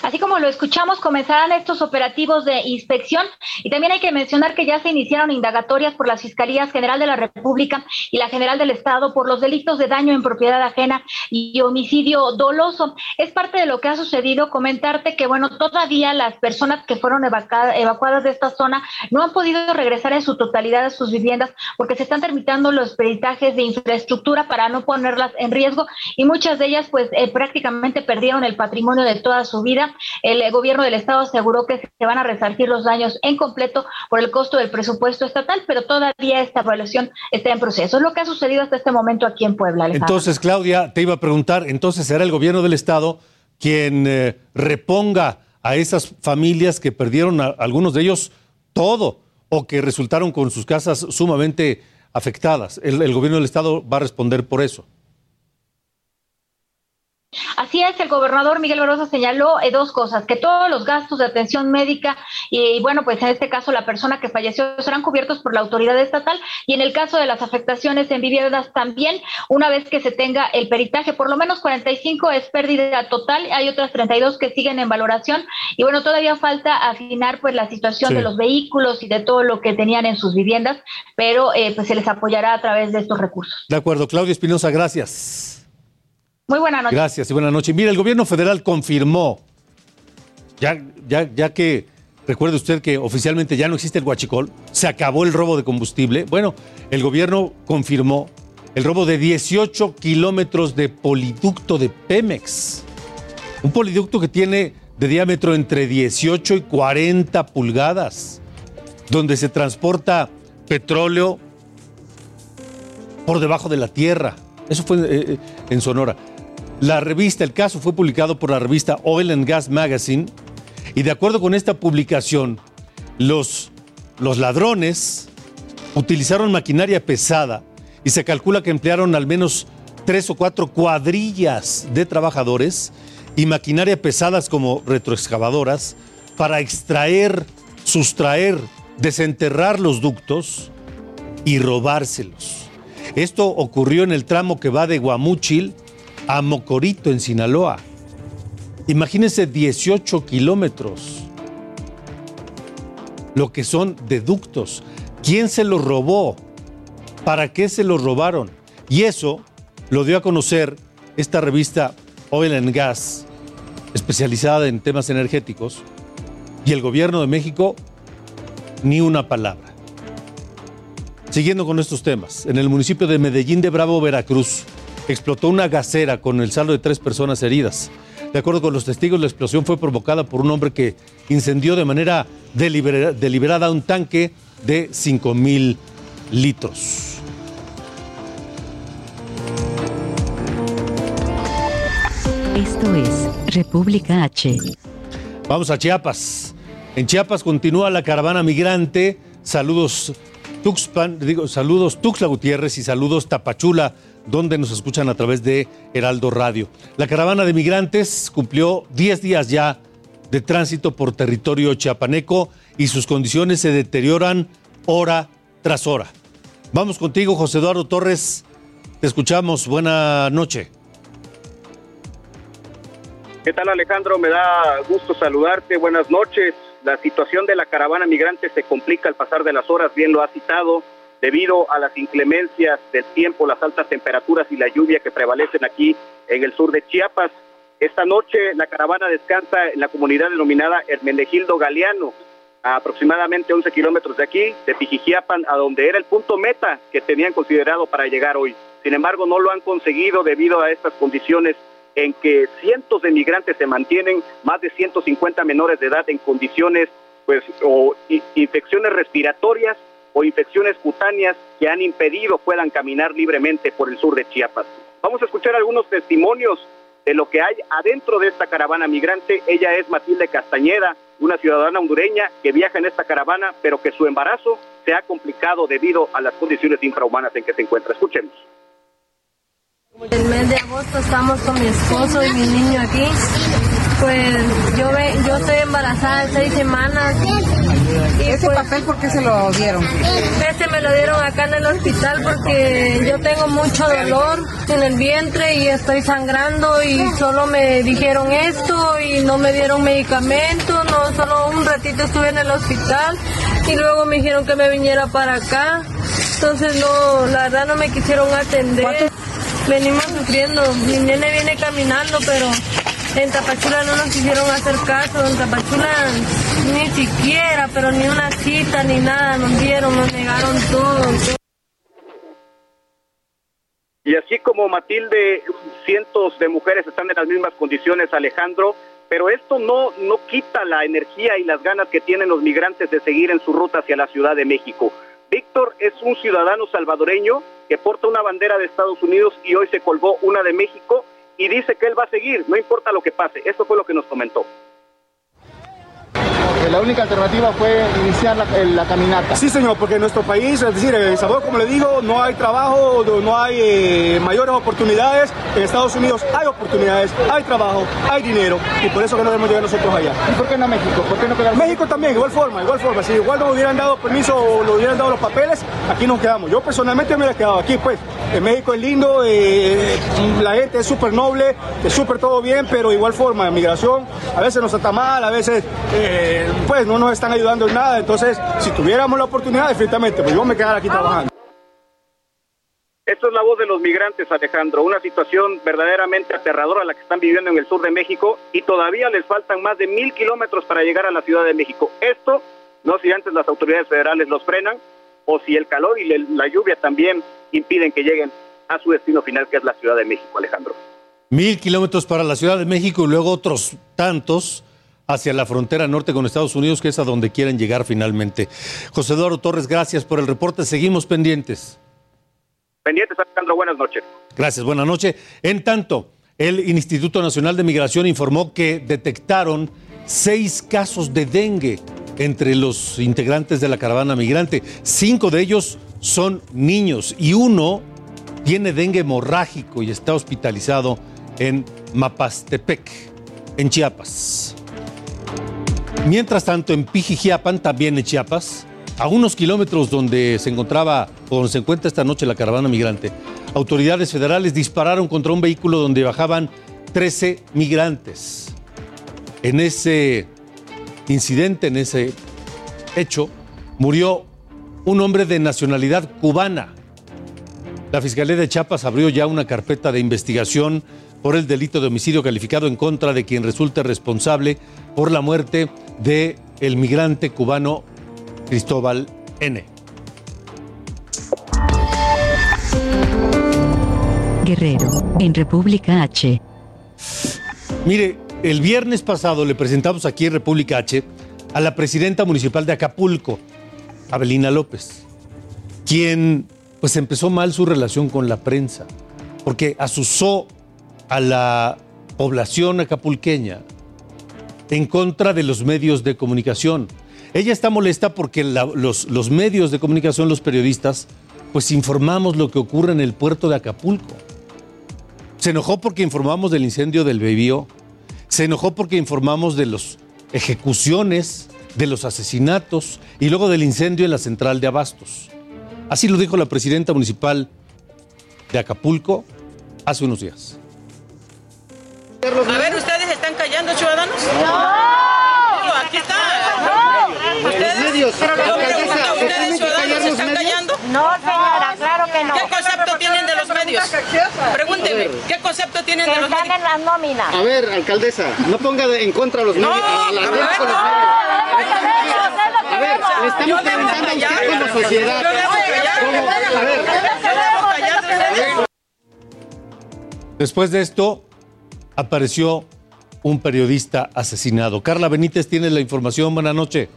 Así como lo escuchamos, comenzarán estos operativos de inspección y también hay que mencionar que ya se iniciaron indagatorias por las Fiscalías General de la República y la General del Estado por los delitos de daño en propiedad ajena y homicidio doloso. Es parte de lo que ha sucedido. Comentarte que, bueno, todavía las personas que fueron evacuadas de esta zona no han podido regresar en su totalidad a sus viviendas porque se están terminando los peritajes de infraestructura para no ponerlas en riesgo y muchas de ellas pues eh, prácticamente perdieron el patrimonio de toda su vida el gobierno del estado aseguró que se van a resarcir los daños en completo por el costo del presupuesto estatal, pero todavía esta evaluación está en proceso. Es lo que ha sucedido hasta este momento aquí en Puebla. Entonces, Claudia, te iba a preguntar, entonces será el gobierno del estado quien eh, reponga a esas familias que perdieron a, algunos de ellos todo o que resultaron con sus casas sumamente afectadas. el gobierno del estado va a responder por eso. Así es, el gobernador Miguel Barroso señaló eh, dos cosas, que todos los gastos de atención médica y, bueno, pues en este caso la persona que falleció serán cubiertos por la autoridad estatal y en el caso de las afectaciones en viviendas también, una vez que se tenga el peritaje, por lo menos 45 es pérdida total, hay otras 32 que siguen en valoración y bueno, todavía falta afinar pues la situación de los vehículos y de todo lo que tenían en sus viviendas, pero eh, pues se les apoyará a través de estos recursos. De acuerdo, Claudia Espinosa, gracias. Muy buena noche. Gracias y buenas noches. Mira, el gobierno federal confirmó, ya, ya, ya que recuerde usted que oficialmente ya no existe el huachicol, se acabó el robo de combustible. Bueno, el gobierno confirmó el robo de 18 kilómetros de poliducto de Pemex. Un poliducto que tiene de diámetro entre 18 y 40 pulgadas, donde se transporta petróleo por debajo de la tierra. Eso fue eh, eh, en Sonora. La revista, el caso fue publicado por la revista Oil and Gas Magazine y de acuerdo con esta publicación, los, los ladrones utilizaron maquinaria pesada y se calcula que emplearon al menos tres o cuatro cuadrillas de trabajadores y maquinaria pesadas como retroexcavadoras para extraer, sustraer, desenterrar los ductos y robárselos. Esto ocurrió en el tramo que va de Guamúchil a Mocorito, en Sinaloa. Imagínense 18 kilómetros. Lo que son deductos. ¿Quién se los robó? ¿Para qué se los robaron? Y eso lo dio a conocer esta revista Oil and Gas, especializada en temas energéticos, y el gobierno de México ni una palabra. Siguiendo con estos temas, en el municipio de Medellín de Bravo, Veracruz, explotó una gasera con el saldo de tres personas heridas. De acuerdo con los testigos, la explosión fue provocada por un hombre que incendió de manera delibera- deliberada un tanque de 5 mil litros. Esto es República H. Vamos a Chiapas. En Chiapas continúa la caravana migrante. Saludos Tuxpan, digo, saludos Tuxtla Gutiérrez y saludos Tapachula, donde nos escuchan a través de Heraldo Radio. La caravana de migrantes cumplió 10 días ya de tránsito por territorio chiapaneco y sus condiciones se deterioran hora tras hora. Vamos contigo, José Eduardo Torres. Te escuchamos. Buena noche. ¿Qué tal Alejandro? Me da gusto saludarte. Buenas noches. La situación de la caravana migrante se complica al pasar de las horas, bien lo ha citado, debido a las inclemencias del tiempo, las altas temperaturas y la lluvia que prevalecen aquí en el sur de Chiapas. Esta noche la caravana descansa en la comunidad denominada Hermenegildo Galeano, a aproximadamente 11 kilómetros de aquí, de Pijijiapan, a donde era el punto meta que tenían considerado para llegar hoy. Sin embargo, no lo han conseguido debido a estas condiciones en que cientos de migrantes se mantienen, más de 150 menores de edad en condiciones, pues, o infecciones respiratorias o infecciones cutáneas que han impedido puedan caminar libremente por el sur de Chiapas. Vamos a escuchar algunos testimonios de lo que hay adentro de esta caravana migrante. Ella es Matilde Castañeda, una ciudadana hondureña que viaja en esta caravana, pero que su embarazo se ha complicado debido a las condiciones infrahumanas en que se encuentra. Escuchemos. El mes de agosto estamos con mi esposo y mi niño aquí. Pues yo ve, yo estoy embarazada de seis semanas. ¿Ese papel por qué se lo dieron? Este me lo dieron acá en el hospital porque yo tengo mucho dolor en el vientre y estoy sangrando y solo me dijeron esto y no me dieron medicamento, no, solo un ratito estuve en el hospital y luego me dijeron que me viniera para acá. Entonces no, la verdad no me quisieron atender. Venimos sufriendo. Mi nene viene caminando, pero en Tapachula no nos quisieron hacer caso. En Tapachula ni siquiera, pero ni una cita ni nada nos dieron, nos negaron todo. Y así como Matilde, cientos de mujeres están en las mismas condiciones, Alejandro, pero esto no, no quita la energía y las ganas que tienen los migrantes de seguir en su ruta hacia la Ciudad de México. Víctor es un ciudadano salvadoreño que porta una bandera de Estados Unidos y hoy se colgó una de México y dice que él va a seguir, no importa lo que pase. Esto fue lo que nos comentó. La única alternativa fue iniciar la, el- la caminata. Sí, señor, porque en nuestro país, es decir, en El Salvador, como le digo, no hay trabajo, no hay eh, mayores oportunidades. En Estados Unidos hay oportunidades, hay trabajo, hay dinero, y por eso que no debemos llegar nosotros allá. ¿Y por qué no México? ¿Por qué no quedarse? México también, igual forma, igual forma. Si igual nos hubieran dado permiso o nos hubieran dado los papeles, aquí nos quedamos. Yo personalmente me hubiera quedado aquí, pues. En México es lindo, eh, la gente es súper noble, es súper todo bien, pero igual forma, migración a veces nos está mal, a veces eh, pues no nos están ayudando en nada. Entonces, si tuviéramos la oportunidad, definitivamente, pues yo me quedara aquí trabajando. Esto es la voz de los migrantes, Alejandro. Una situación verdaderamente aterradora la que están viviendo en el sur de México y todavía les faltan más de mil kilómetros para llegar a la Ciudad de México. Esto, no si antes las autoridades federales los frenan o si el calor y la lluvia también impiden que lleguen a su destino final, que es la Ciudad de México, Alejandro. Mil kilómetros para la Ciudad de México y luego otros tantos hacia la frontera norte con Estados Unidos, que es a donde quieren llegar finalmente. José Eduardo Torres, gracias por el reporte. Seguimos pendientes. Pendientes, Alejandro, buenas noches. Gracias, buenas noches. En tanto, el Instituto Nacional de Migración informó que detectaron seis casos de dengue entre los integrantes de la caravana migrante. Cinco de ellos son niños y uno tiene dengue hemorrágico y está hospitalizado en Mapastepec, en Chiapas. Mientras tanto, en Pijijiapan, también en Chiapas, a unos kilómetros donde se encontraba o donde se encuentra esta noche la caravana migrante, autoridades federales dispararon contra un vehículo donde bajaban 13 migrantes. En ese incidente, en ese hecho, murió un hombre de nacionalidad cubana. La Fiscalía de Chiapas abrió ya una carpeta de investigación por el delito de homicidio calificado en contra de quien resulte responsable por la muerte de el migrante cubano Cristóbal N. Guerrero, en República H. Mire, el viernes pasado le presentamos aquí en República H a la presidenta municipal de Acapulco, Abelina López, quien pues empezó mal su relación con la prensa, porque asusó a la población acapulqueña en contra de los medios de comunicación. Ella está molesta porque los, medios de comunicación, los periodistas, pues informamos lo que ocurre en el puerto de Acapulco. Se enojó porque informamos del incendio del Bebío. Se enojó porque informamos de las ejecuciones, de los asesinatos y luego del incendio en la central de Abastos. Así lo dijo la presidenta municipal de Acapulco hace unos días. No. Aquí está. No. ¿Ustedes? Los medios, Yo pregunto, alcaldesa, ¿se ¿ustedes, tienen que ciudadanos, callar se los están medios? callando? No, señora, claro que no. ¿Qué concepto tienen de los medios? Pregúnteme, ¿qué concepto tienen de los medios? están en las nóminas. A ver, alcaldesa, no ponga de- en contra a los No, medios. la no. medios. A ver, le estamos preguntando a usted callar. como sociedad. A ver. Yo debo callar de ustedes. Después de esto, apareció un periodista asesinado. Carla Benítez tiene la información. Buenas noches.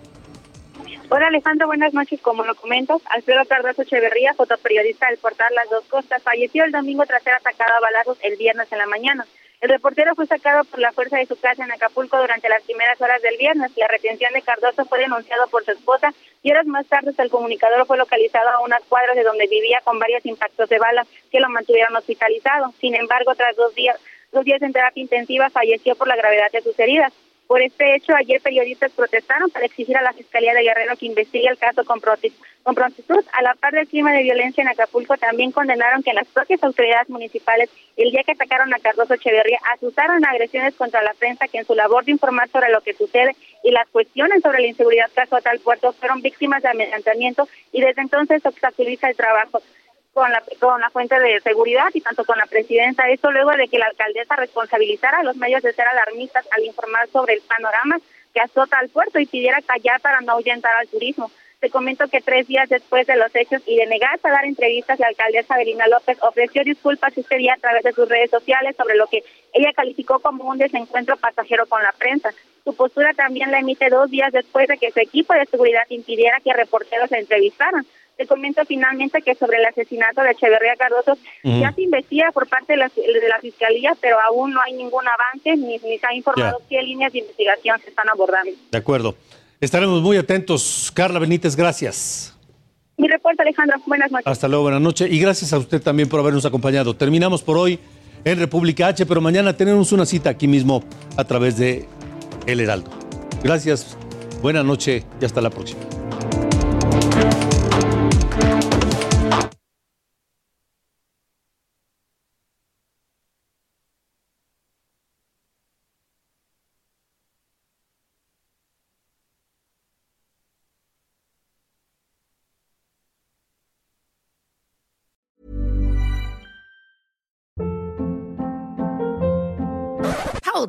Hola Alejandro, buenas noches. Como lo comentas, Alfredo Cardoso Echeverría, fotoperiodista del portal Las Dos Costas, falleció el domingo tras ser atacado a balazos el viernes en la mañana. El reportero fue sacado por la fuerza de su casa en Acapulco durante las primeras horas del viernes. La retención de Cardoso fue denunciado por su esposa y horas más tarde el comunicador fue localizado a unas cuadras de donde vivía con varios impactos de bala que lo mantuvieron hospitalizado. Sin embargo, tras dos días, dos días en terapia intensiva, falleció por la gravedad de sus heridas. Por este hecho, ayer periodistas protestaron para exigir a la Fiscalía de Guerrero que investigue el caso con, con prontitud. A la par del clima de violencia en Acapulco, también condenaron que las propias autoridades municipales, el día que atacaron a Cardoso Echeverría, asustaron agresiones contra la prensa que en su labor de informar sobre lo que sucede y las cuestiones sobre la inseguridad que azota al puerto fueron víctimas de amedrentamiento y desde entonces obstaculiza el trabajo con la, con la fuente de seguridad y tanto con la presidencia. Esto luego de que la alcaldesa responsabilizara a los medios de ser alarmistas al informar sobre el panorama que azota al puerto y pidiera callar para no ahuyentar al turismo. Te comento que tres días después de los hechos y de negarse a dar entrevistas, la alcaldesa Belina López ofreció disculpas este día a través de sus redes sociales sobre lo que ella calificó como un desencuentro pasajero con la prensa. Su postura también la emite dos días después de que su equipo de seguridad impidiera que reporteros se entrevistaran. Te comento finalmente que sobre el asesinato de Echeverría Cardoso ya se investiga por parte de la, de la Fiscalía, pero aún no hay ningún avance ni, ni se ha informado qué líneas de investigación se están abordando. De acuerdo. Estaremos muy atentos. Carla Benítez, gracias. Mi reporte, Alejandro. Buenas noches. Hasta luego, buenas noches. Y gracias a usted también por habernos acompañado. Terminamos por hoy en República H, pero mañana tenemos una cita aquí mismo a través de El Heraldo. Gracias, buena noche y hasta la próxima.